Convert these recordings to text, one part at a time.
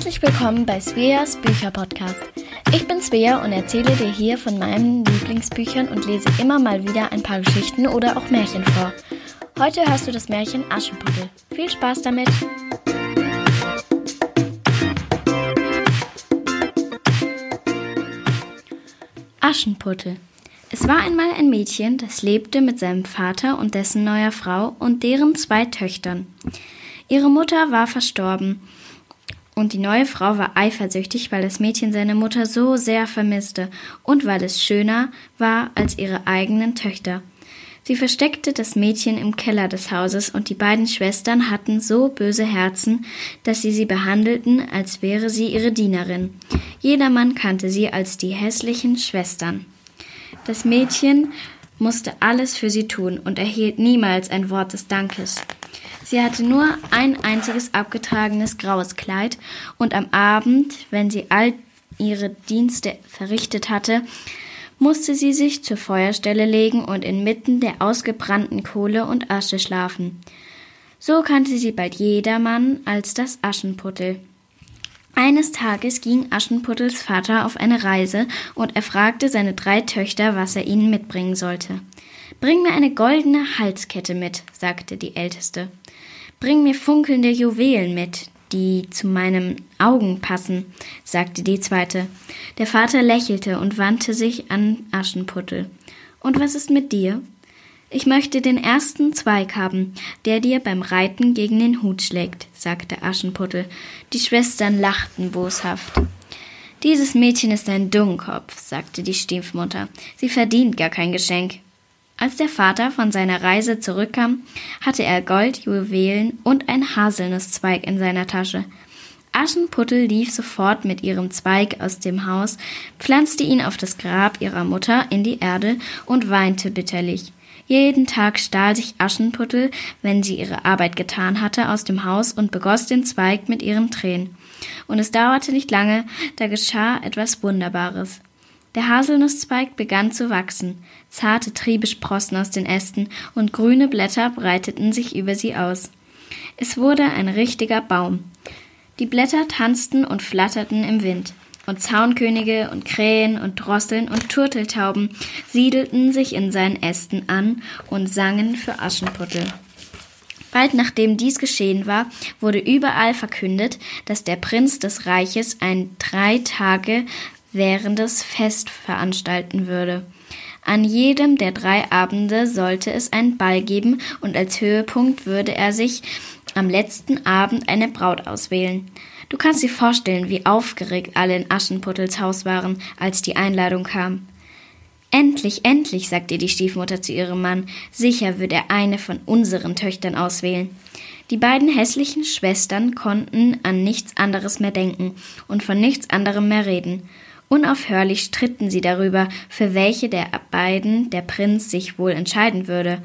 Herzlich willkommen bei Sveas Bücherpodcast. Ich bin Svea und erzähle dir hier von meinen Lieblingsbüchern und lese immer mal wieder ein paar Geschichten oder auch Märchen vor. Heute hörst du das Märchen Aschenputtel. Viel Spaß damit! Aschenputtel. Es war einmal ein Mädchen, das lebte mit seinem Vater und dessen neuer Frau und deren zwei Töchtern. Ihre Mutter war verstorben und die neue Frau war eifersüchtig, weil das Mädchen seine Mutter so sehr vermisste und weil es schöner war als ihre eigenen Töchter. Sie versteckte das Mädchen im Keller des Hauses und die beiden Schwestern hatten so böse Herzen, dass sie sie behandelten, als wäre sie ihre Dienerin. Jedermann kannte sie als die hässlichen Schwestern. Das Mädchen musste alles für sie tun und erhielt niemals ein Wort des Dankes. Sie hatte nur ein einziges abgetragenes graues Kleid und am Abend, wenn sie all ihre Dienste verrichtet hatte, musste sie sich zur Feuerstelle legen und inmitten der ausgebrannten Kohle und Asche schlafen. So kannte sie bald jedermann als das Aschenputtel. Eines Tages ging Aschenputtels Vater auf eine Reise und er fragte seine drei Töchter, was er ihnen mitbringen sollte. Bring mir eine goldene Halskette mit, sagte die älteste. Bring mir funkelnde Juwelen mit, die zu meinen Augen passen, sagte die zweite. Der Vater lächelte und wandte sich an Aschenputtel. Und was ist mit dir? Ich möchte den ersten Zweig haben, der dir beim Reiten gegen den Hut schlägt, sagte Aschenputtel. Die Schwestern lachten boshaft. Dieses Mädchen ist ein Dummkopf, sagte die Stiefmutter. Sie verdient gar kein Geschenk. Als der Vater von seiner Reise zurückkam, hatte er Gold, Juwelen und ein Haselnusszweig in seiner Tasche. Aschenputtel lief sofort mit ihrem Zweig aus dem Haus, pflanzte ihn auf das Grab ihrer Mutter in die Erde und weinte bitterlich. Jeden Tag stahl sich Aschenputtel, wenn sie ihre Arbeit getan hatte, aus dem Haus und begoss den Zweig mit ihren Tränen. Und es dauerte nicht lange, da geschah etwas Wunderbares. Der Haselnusszweig begann zu wachsen, zarte Triebe sprossen aus den Ästen und grüne Blätter breiteten sich über sie aus. Es wurde ein richtiger Baum. Die Blätter tanzten und flatterten im Wind und Zaunkönige und Krähen und Drosseln und Turteltauben siedelten sich in seinen Ästen an und sangen für Aschenputtel. Bald nachdem dies geschehen war, wurde überall verkündet, dass der Prinz des Reiches ein drei Tage währendes Fest veranstalten würde. An jedem der drei Abende sollte es einen Ball geben und als Höhepunkt würde er sich am letzten Abend eine Braut auswählen. Du kannst dir vorstellen, wie aufgeregt alle in Aschenputtels Haus waren, als die Einladung kam. Endlich, endlich, sagte die Stiefmutter zu ihrem Mann, sicher wird er eine von unseren Töchtern auswählen. Die beiden hässlichen Schwestern konnten an nichts anderes mehr denken und von nichts anderem mehr reden. Unaufhörlich stritten sie darüber, für welche der beiden der Prinz sich wohl entscheiden würde.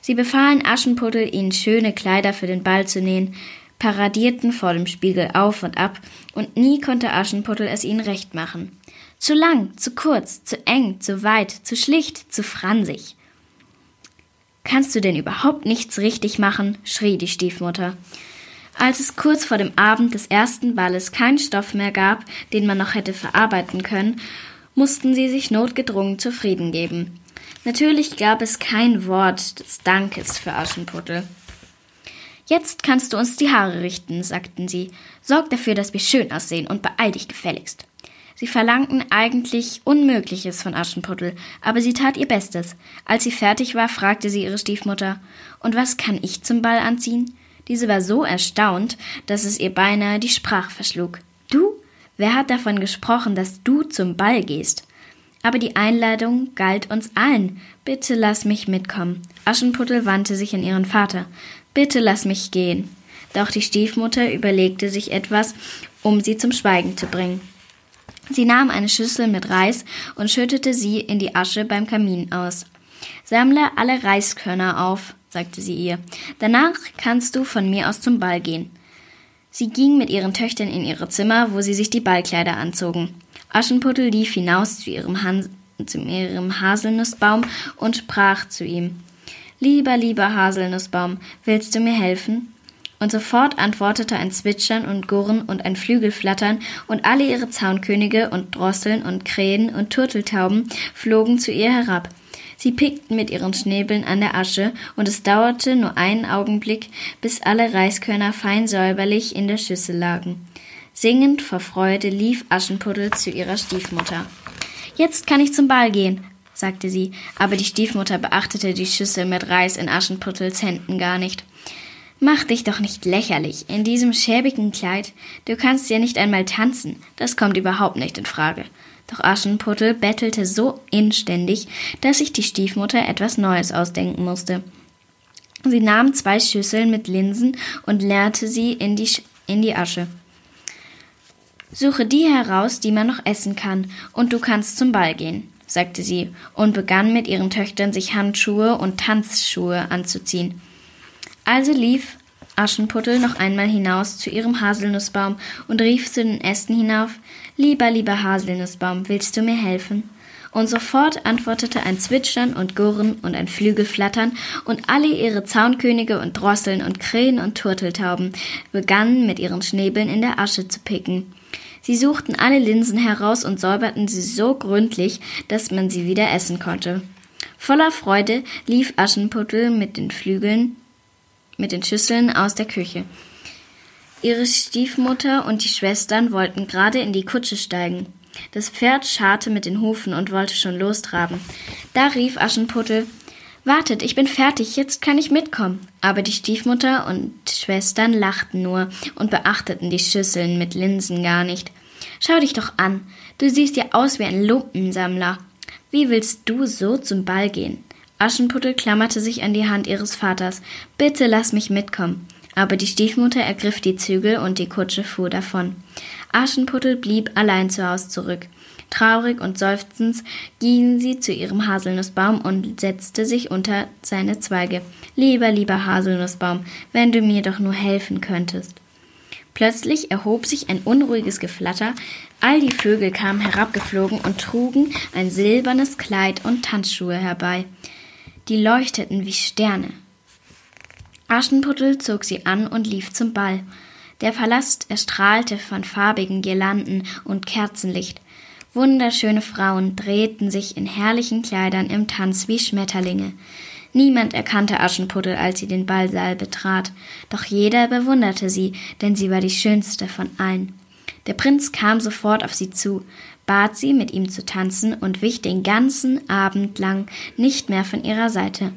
Sie befahlen Aschenputtel, ihnen schöne Kleider für den Ball zu nähen, paradierten vor dem Spiegel auf und ab, und nie konnte Aschenputtel es ihnen recht machen. Zu lang, zu kurz, zu eng, zu weit, zu schlicht, zu fransig. Kannst du denn überhaupt nichts richtig machen? schrie die Stiefmutter. Als es kurz vor dem Abend des ersten Balles keinen Stoff mehr gab, den man noch hätte verarbeiten können, mussten sie sich notgedrungen zufrieden geben. Natürlich gab es kein Wort des Dankes für Aschenputtel. Jetzt kannst du uns die Haare richten, sagten sie. Sorg dafür, dass wir schön aussehen und beeil dich gefälligst. Sie verlangten eigentlich Unmögliches von Aschenputtel, aber sie tat ihr Bestes. Als sie fertig war, fragte sie ihre Stiefmutter Und was kann ich zum Ball anziehen? Diese war so erstaunt, dass es ihr beinahe die Sprache verschlug. Du? Wer hat davon gesprochen, dass du zum Ball gehst? Aber die Einladung galt uns allen. Bitte lass mich mitkommen. Aschenputtel wandte sich an ihren Vater. Bitte lass mich gehen. Doch die Stiefmutter überlegte sich etwas, um sie zum Schweigen zu bringen. Sie nahm eine Schüssel mit Reis und schüttete sie in die Asche beim Kamin aus. Sammle alle Reiskörner auf, sagte sie ihr. Danach kannst du von mir aus zum Ball gehen. Sie ging mit ihren Töchtern in ihre Zimmer, wo sie sich die Ballkleider anzogen. Aschenputtel lief hinaus zu ihrem, Han zu ihrem Haselnussbaum und sprach zu ihm. Lieber, lieber Haselnussbaum, willst du mir helfen? Und sofort antwortete ein Zwitschern und Gurren und ein Flügelflattern, und alle ihre Zaunkönige und Drosseln und Krähen und Turteltauben flogen zu ihr herab. Sie pickten mit ihren Schnäbeln an der Asche, und es dauerte nur einen Augenblick, bis alle Reiskörner fein säuberlich in der Schüssel lagen. Singend vor Freude lief Aschenputtel zu ihrer Stiefmutter. Jetzt kann ich zum Ball gehen, sagte sie, aber die Stiefmutter beachtete die Schüssel mit Reis in Aschenputtels Händen gar nicht. Mach dich doch nicht lächerlich in diesem schäbigen Kleid. Du kannst ja nicht einmal tanzen. Das kommt überhaupt nicht in Frage. Doch Aschenputtel bettelte so inständig, dass sich die Stiefmutter etwas Neues ausdenken musste. Sie nahm zwei Schüsseln mit Linsen und leerte sie in die, in die Asche. Suche die heraus, die man noch essen kann, und du kannst zum Ball gehen, sagte sie und begann mit ihren Töchtern sich Handschuhe und Tanzschuhe anzuziehen. Also lief Aschenputtel noch einmal hinaus zu ihrem Haselnussbaum und rief zu den Ästen hinauf Lieber, lieber Haselnussbaum, willst du mir helfen? Und sofort antwortete ein Zwitschern und Gurren und ein Flügelflattern, und alle ihre Zaunkönige und Drosseln und Krähen und Turteltauben begannen mit ihren Schnäbeln in der Asche zu picken. Sie suchten alle Linsen heraus und säuberten sie so gründlich, dass man sie wieder essen konnte. Voller Freude lief Aschenputtel mit den Flügeln mit den Schüsseln aus der Küche. Ihre Stiefmutter und die Schwestern wollten gerade in die Kutsche steigen. Das Pferd scharrte mit den Hufen und wollte schon lostraben. Da rief Aschenputtel Wartet, ich bin fertig, jetzt kann ich mitkommen. Aber die Stiefmutter und Schwestern lachten nur und beachteten die Schüsseln mit Linsen gar nicht. Schau dich doch an, du siehst ja aus wie ein Lumpensammler. Wie willst du so zum Ball gehen? Aschenputtel klammerte sich an die Hand ihres Vaters. Bitte lass mich mitkommen. Aber die Stiefmutter ergriff die Zügel und die Kutsche fuhr davon. Aschenputtel blieb allein zu Haus zurück. Traurig und seufzend ging sie zu ihrem Haselnussbaum und setzte sich unter seine Zweige. Lieber, lieber Haselnussbaum, wenn du mir doch nur helfen könntest. Plötzlich erhob sich ein unruhiges Geflatter, all die Vögel kamen herabgeflogen und trugen ein silbernes Kleid und Tanzschuhe herbei die leuchteten wie Sterne. Aschenputtel zog sie an und lief zum Ball. Der Palast erstrahlte von farbigen Girlanden und Kerzenlicht. Wunderschöne Frauen drehten sich in herrlichen Kleidern im Tanz wie Schmetterlinge. Niemand erkannte Aschenputtel, als sie den Ballsaal betrat, doch jeder bewunderte sie, denn sie war die schönste von allen. Der Prinz kam sofort auf sie zu, bat sie, mit ihm zu tanzen und wich den ganzen Abend lang nicht mehr von ihrer Seite.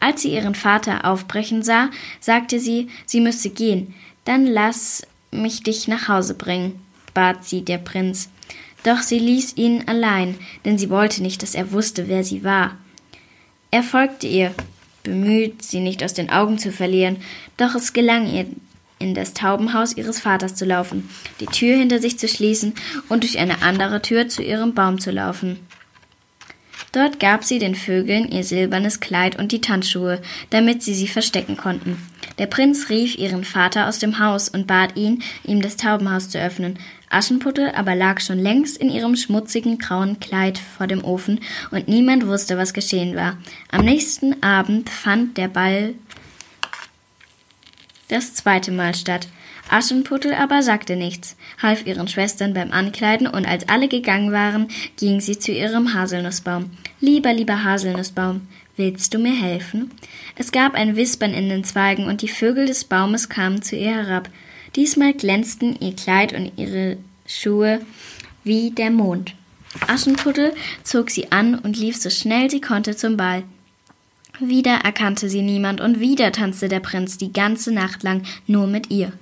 Als sie ihren Vater aufbrechen sah, sagte sie, sie müsse gehen, dann lass mich dich nach Hause bringen, bat sie der Prinz. Doch sie ließ ihn allein, denn sie wollte nicht, dass er wusste, wer sie war. Er folgte ihr, bemüht, sie nicht aus den Augen zu verlieren, doch es gelang ihr in das Taubenhaus ihres Vaters zu laufen, die Tür hinter sich zu schließen und durch eine andere Tür zu ihrem Baum zu laufen. Dort gab sie den Vögeln ihr silbernes Kleid und die Tanzschuhe, damit sie sie verstecken konnten. Der Prinz rief ihren Vater aus dem Haus und bat ihn, ihm das Taubenhaus zu öffnen. Aschenputtel aber lag schon längst in ihrem schmutzigen grauen Kleid vor dem Ofen und niemand wusste, was geschehen war. Am nächsten Abend fand der Ball das zweite Mal statt. Aschenputtel aber sagte nichts, half ihren Schwestern beim Ankleiden und als alle gegangen waren, ging sie zu ihrem Haselnussbaum. Lieber, lieber Haselnussbaum, willst du mir helfen? Es gab ein Wispern in den Zweigen und die Vögel des Baumes kamen zu ihr herab. Diesmal glänzten ihr Kleid und ihre Schuhe wie der Mond. Aschenputtel zog sie an und lief so schnell sie konnte zum Ball. Wieder erkannte sie niemand und wieder tanzte der Prinz die ganze Nacht lang nur mit ihr.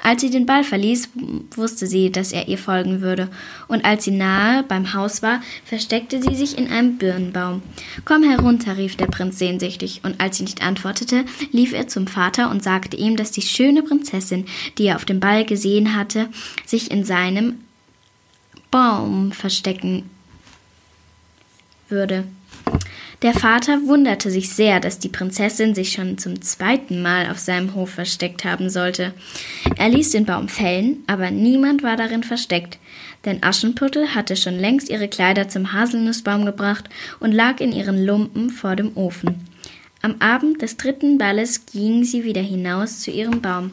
Als sie den Ball verließ, wusste sie, dass er ihr folgen würde, und als sie nahe beim Haus war, versteckte sie sich in einem Birnenbaum. Komm herunter, rief der Prinz sehnsüchtig, und als sie nicht antwortete, lief er zum Vater und sagte ihm, dass die schöne Prinzessin, die er auf dem Ball gesehen hatte, sich in seinem Baum verstecken würde. Der Vater wunderte sich sehr, dass die Prinzessin sich schon zum zweiten Mal auf seinem Hof versteckt haben sollte. Er ließ den Baum fällen, aber niemand war darin versteckt, denn Aschenputtel hatte schon längst ihre Kleider zum Haselnussbaum gebracht und lag in ihren Lumpen vor dem Ofen. Am Abend des dritten Balles ging sie wieder hinaus zu ihrem Baum.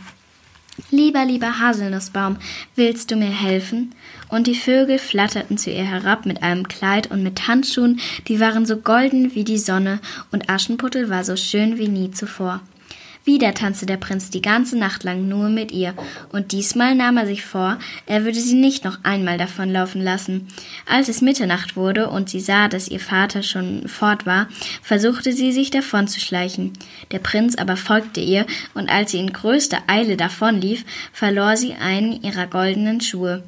Lieber, lieber Haselnussbaum, willst du mir helfen? Und die Vögel flatterten zu ihr herab mit einem Kleid und mit Handschuhen, die waren so golden wie die Sonne, und Aschenputtel war so schön wie nie zuvor. Wieder tanzte der Prinz die ganze Nacht lang nur mit ihr, und diesmal nahm er sich vor, er würde sie nicht noch einmal davonlaufen lassen. Als es Mitternacht wurde und sie sah, dass ihr Vater schon fort war, versuchte sie sich davonzuschleichen. Der Prinz aber folgte ihr, und als sie in größter Eile davonlief, verlor sie einen ihrer goldenen Schuhe.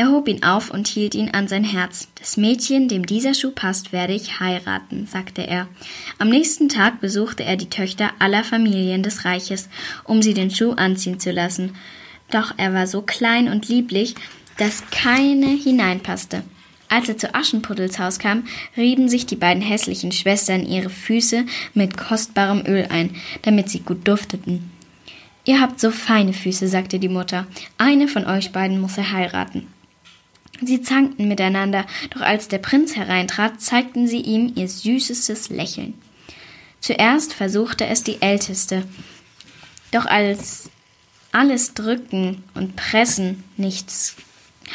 Er hob ihn auf und hielt ihn an sein Herz. Das Mädchen, dem dieser Schuh passt, werde ich heiraten, sagte er. Am nächsten Tag besuchte er die Töchter aller Familien des Reiches, um sie den Schuh anziehen zu lassen. Doch er war so klein und lieblich, dass keine hineinpasste. Als er zu Aschenputtels Haus kam, rieben sich die beiden hässlichen Schwestern ihre Füße mit kostbarem Öl ein, damit sie gut dufteten. Ihr habt so feine Füße, sagte die Mutter. Eine von euch beiden muss er heiraten. Sie zankten miteinander, doch als der Prinz hereintrat, zeigten sie ihm ihr süßestes Lächeln. Zuerst versuchte es die Älteste, doch als alles Drücken und Pressen nichts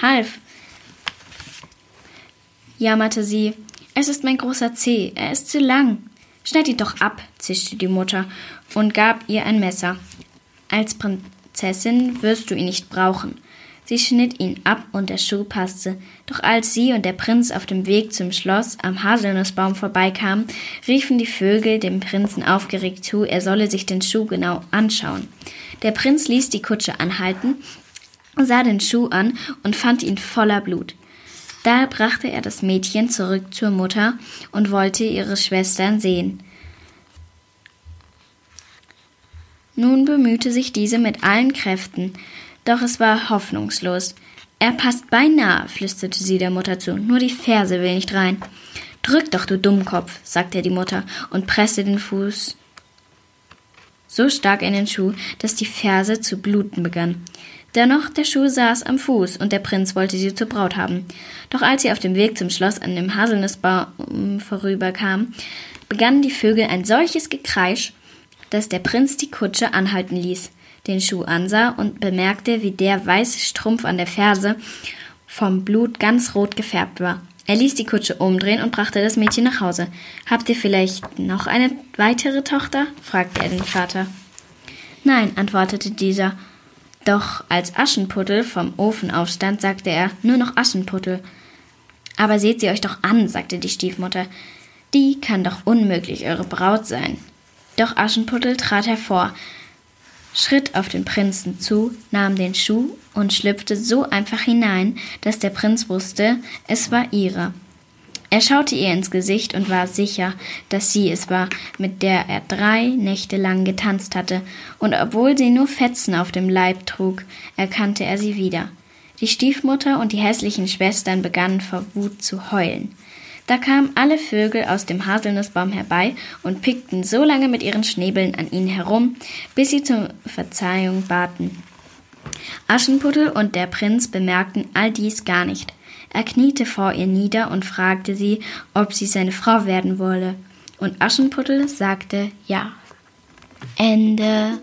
half, jammerte sie, es ist mein großer Zeh, er ist zu lang. Schneid ihn doch ab, zischte die Mutter und gab ihr ein Messer. Als Prinzessin wirst du ihn nicht brauchen. Sie schnitt ihn ab und der Schuh passte. Doch als sie und der Prinz auf dem Weg zum Schloss am Haselnussbaum vorbeikamen, riefen die Vögel dem Prinzen aufgeregt zu, er solle sich den Schuh genau anschauen. Der Prinz ließ die Kutsche anhalten, sah den Schuh an und fand ihn voller Blut. Da brachte er das Mädchen zurück zur Mutter und wollte ihre Schwestern sehen. Nun bemühte sich diese mit allen Kräften, doch es war hoffnungslos. Er passt beinahe, flüsterte sie der Mutter zu, nur die Ferse will nicht rein. Drück doch, du Dummkopf, sagte die Mutter und presste den Fuß so stark in den Schuh, dass die Ferse zu bluten begann. Dennoch, der Schuh saß am Fuß und der Prinz wollte sie zur Braut haben. Doch als sie auf dem Weg zum Schloss an dem Haselnussbaum vorüberkam, begannen die Vögel ein solches Gekreisch, dass der Prinz die Kutsche anhalten ließ den Schuh ansah und bemerkte, wie der weiße Strumpf an der Ferse vom Blut ganz rot gefärbt war. Er ließ die Kutsche umdrehen und brachte das Mädchen nach Hause. Habt ihr vielleicht noch eine weitere Tochter? fragte er den Vater. Nein, antwortete dieser. Doch als Aschenputtel vom Ofen aufstand, sagte er, nur noch Aschenputtel. Aber seht sie euch doch an, sagte die Stiefmutter. Die kann doch unmöglich eure Braut sein. Doch Aschenputtel trat hervor, schritt auf den Prinzen zu, nahm den Schuh und schlüpfte so einfach hinein, dass der Prinz wusste, es war ihre. Er schaute ihr ins Gesicht und war sicher, dass sie es war, mit der er drei Nächte lang getanzt hatte, und obwohl sie nur Fetzen auf dem Leib trug, erkannte er sie wieder. Die Stiefmutter und die hässlichen Schwestern begannen vor Wut zu heulen. Da kamen alle Vögel aus dem Haselnussbaum herbei und pickten so lange mit ihren Schnäbeln an ihnen herum, bis sie zur Verzeihung baten. Aschenputtel und der Prinz bemerkten all dies gar nicht. Er kniete vor ihr nieder und fragte sie, ob sie seine Frau werden wolle. Und Aschenputtel sagte ja. Ende.